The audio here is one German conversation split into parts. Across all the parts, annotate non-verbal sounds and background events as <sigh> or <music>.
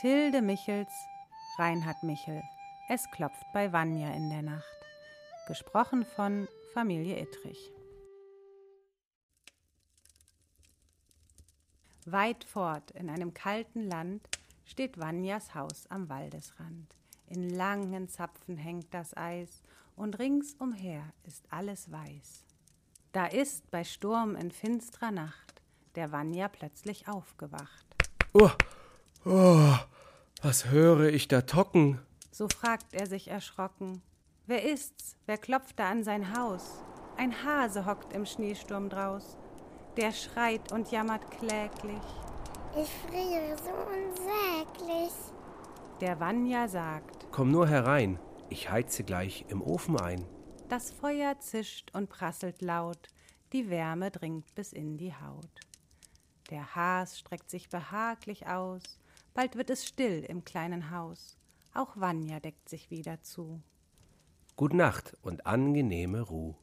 Tilde Michels, Reinhard Michel. Es klopft bei Vanja in der Nacht. Gesprochen von Familie Ittrich. Weit fort in einem kalten Land steht Vanjas Haus am Waldesrand. In langen Zapfen hängt das Eis und ringsumher ist alles weiß. Da ist bei Sturm in finstrer Nacht der Vanja plötzlich aufgewacht. Oh, oh, was höre ich da tocken? So fragt er sich erschrocken. Wer ist's? Wer klopft da an sein Haus? Ein Hase hockt im Schneesturm draus. Der schreit und jammert kläglich. Ich friere so unsäglich. Der Vanya sagt: Komm nur herein, ich heize gleich im Ofen ein. Das Feuer zischt und prasselt laut, die Wärme dringt bis in die Haut. Der Has streckt sich behaglich aus, bald wird es still im kleinen Haus. Auch Vanya deckt sich wieder zu. Gut Nacht und angenehme Ruh.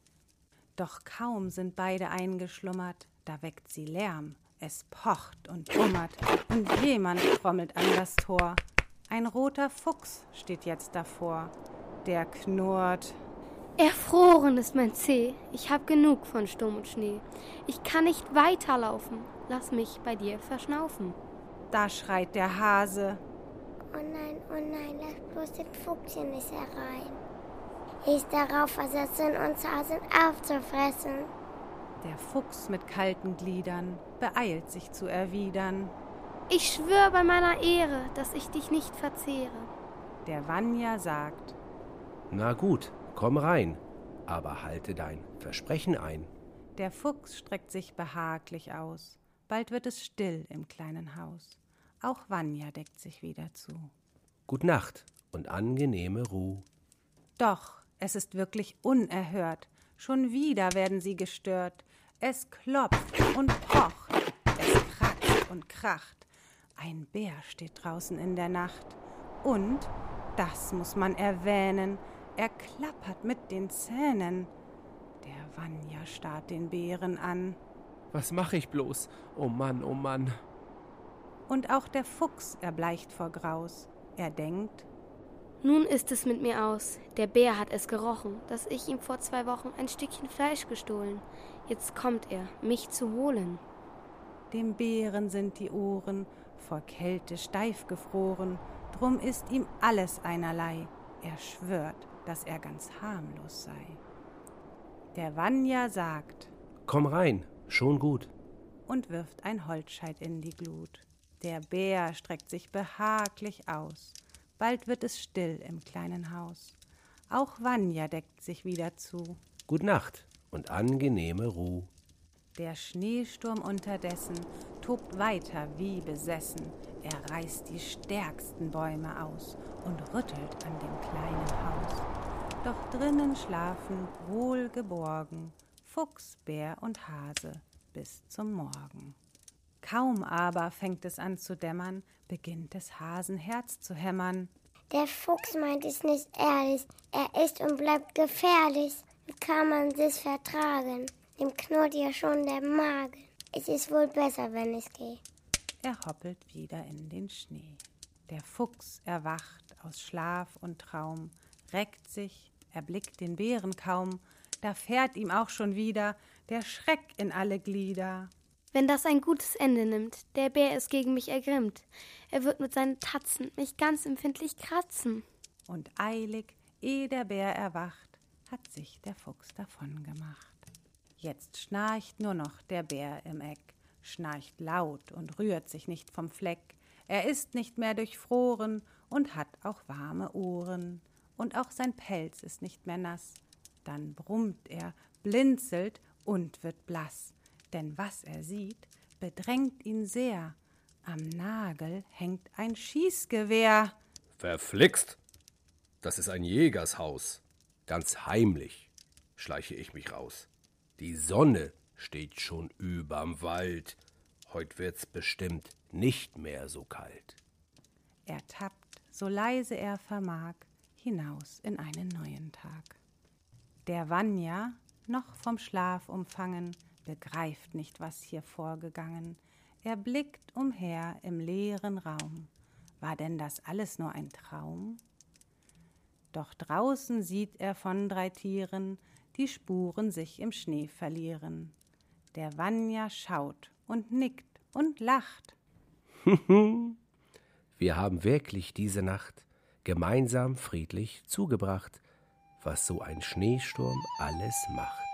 Doch kaum sind beide eingeschlummert, da weckt sie Lärm. Es pocht und bummert und jemand trommelt an das Tor. Ein roter Fuchs steht jetzt davor. Der knurrt. Erfroren ist mein Zeh. Ich hab genug von Sturm und Schnee. Ich kann nicht weiterlaufen. Lass mich bei dir verschnaufen. Da schreit der Hase. Oh nein, oh nein, lass bloß den Fuchschen nicht herein. Ich darauf versetzen, uns Hasen aufzufressen. Der Fuchs mit kalten Gliedern beeilt sich zu erwidern. Ich schwör bei meiner Ehre, dass ich dich nicht verzehre. Der Vanya sagt: Na gut, komm rein, aber halte dein Versprechen ein. Der Fuchs streckt sich behaglich aus. Bald wird es still im kleinen Haus. Auch Vanya deckt sich wieder zu. Gut Nacht und angenehme Ruh. Doch, es ist wirklich unerhört. Schon wieder werden sie gestört. Es klopft und pocht. Es kratzt und kracht. Ein Bär steht draußen in der Nacht. Und, das muss man erwähnen, er klappert mit den Zähnen. Der Vanya starrt den Bären an. Was mache ich bloß? Oh Mann, oh Mann. Und auch der Fuchs erbleicht vor Graus. Er denkt, nun ist es mit mir aus. Der Bär hat es gerochen, dass ich ihm vor zwei Wochen ein Stückchen Fleisch gestohlen. Jetzt kommt er, mich zu holen. Dem Bären sind die Ohren vor Kälte steif gefroren, drum ist ihm alles einerlei. Er schwört, dass er ganz harmlos sei. Der Vanya sagt: Komm rein, schon gut. Und wirft ein Holzscheit in die Glut. Der Bär streckt sich behaglich aus. Bald wird es still im kleinen Haus. Auch Vanya deckt sich wieder zu. Gut Nacht und angenehme Ruh. Der Schneesturm unterdessen tobt weiter wie besessen. Er reißt die stärksten Bäume aus und rüttelt an dem kleinen Haus. Doch drinnen schlafen wohlgeborgen Fuchs, Bär und Hase bis zum Morgen. Kaum aber fängt es an zu dämmern, beginnt des Hasen Herz zu hämmern. Der Fuchs meint es nicht ehrlich, er ist und bleibt gefährlich. Wie kann man das vertragen? Dem knurrt ja schon der Magen. Es ist wohl besser, wenn ich gehe. Er hoppelt wieder in den Schnee. Der Fuchs erwacht aus Schlaf und Traum, reckt sich, erblickt den Bären kaum, da fährt ihm auch schon wieder der Schreck in alle Glieder. Wenn das ein gutes Ende nimmt, der Bär ist gegen mich ergrimmt. Er wird mit seinen Tatzen mich ganz empfindlich kratzen. Und eilig, ehe der Bär erwacht, hat sich der Fuchs davon gemacht. Jetzt schnarcht nur noch der Bär im Eck, schnarcht laut und rührt sich nicht vom Fleck. Er ist nicht mehr durchfroren und hat auch warme Ohren. Und auch sein Pelz ist nicht mehr nass. Dann brummt er, blinzelt und wird blass denn was er sieht, bedrängt ihn sehr. Am Nagel hängt ein Schießgewehr. Verflixt! Das ist ein Jägershaus. Ganz heimlich schleiche ich mich raus. Die Sonne steht schon überm Wald. Heut wird's bestimmt nicht mehr so kalt. Er tappt, so leise er vermag, hinaus in einen neuen Tag. Der Vanya, noch vom Schlaf umfangen, begreift nicht, was hier vorgegangen. Er blickt umher im leeren Raum. War denn das alles nur ein Traum? Doch draußen sieht er von drei Tieren die Spuren sich im Schnee verlieren. Der Vanya schaut und nickt und lacht. <laughs> Wir haben wirklich diese Nacht gemeinsam friedlich zugebracht, was so ein Schneesturm alles macht.